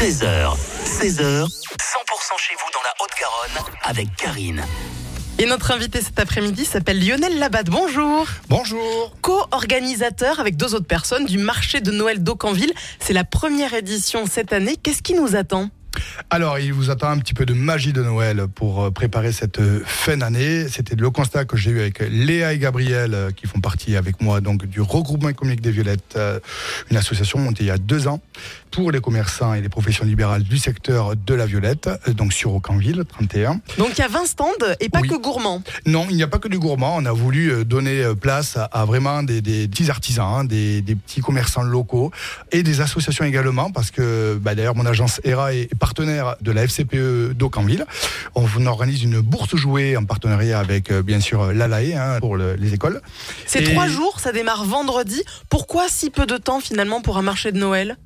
13h, 16h, 100% chez vous dans la Haute-Garonne avec Karine. Et notre invité cet après-midi s'appelle Lionel Labatte. Bonjour. Bonjour. Co-organisateur avec deux autres personnes du marché de Noël d'Aucanville. C'est la première édition cette année. Qu'est-ce qui nous attend? Alors, il vous attend un petit peu de magie de Noël pour euh, préparer cette euh, fin d'année. C'était le constat que j'ai eu avec Léa et Gabriel, euh, qui font partie avec moi donc du regroupement économique des Violettes, une association montée il y a deux ans pour les commerçants et les professions libérales du secteur de la Violette, donc sur Aucanville 31. Donc il y a 20 stands et pas Oui. que gourmands. Non, il n'y a pas que du gourmand. On a voulu donner place à, vraiment des, des petits artisans, hein, des, des petits commerçants locaux et des associations également, parce que bah, d'ailleurs mon agence ERA est partenaire de la FCPE d'Aucanville. On organise une bourse jouée en partenariat avec euh, bien sûr l'ALAE hein, pour le- les écoles. C'est Et- trois jours, ça démarre vendredi. Pourquoi si peu de temps finalement pour un marché de Noël?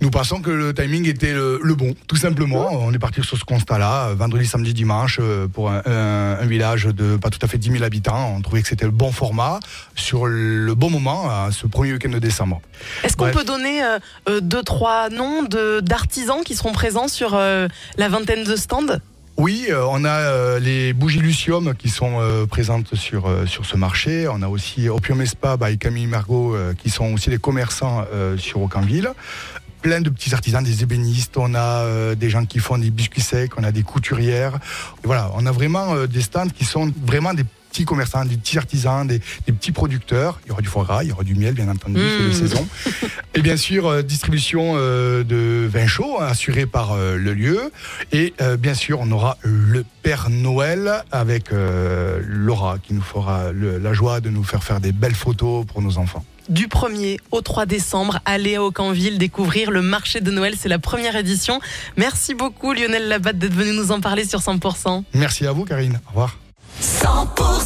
Nous pensons que le timing était le, le bon, tout simplement. On est parti sur ce constat-là, vendredi, samedi, dimanche, euh, pour un, un- un village de pas tout à fait 10 000 habitants. On trouvait que c'était le bon format, sur le bon moment, à ce premier week-end de décembre. Est-ce qu'on peut donner euh, euh, deux, trois noms d'artisans qui seront présents sur euh, la vingtaine de stands? Oui, on a les bougies Lucium qui sont présentes sur, sur ce marché. On a aussi Opium Espa by Camille Margot qui sont aussi des commerçants sur Aucanville. Plein de petits artisans, des ébénistes, on a euh, des gens qui font des biscuits secs, on a des couturières. Et voilà, on a vraiment euh, des stands qui sont vraiment des petits commerçants, des petits artisans, des, des petits producteurs. Il y aura du foie gras, il y aura du miel, bien entendu, c'est de Mmh. saison. Et bien sûr, euh, distribution euh, de vin chaud assurée par euh, le lieu. Et bien sûr, on aura le Père Noël avec Laura qui nous fera le- la joie de nous faire faire des belles photos pour nos enfants. Du 1er au 3 décembre, allez à Aucanville découvrir le marché de Noël. C'est la première édition. Merci beaucoup Lionel Labatte d'être venu nous en parler sur 100%. Merci à vous, Karine. Au revoir. 100%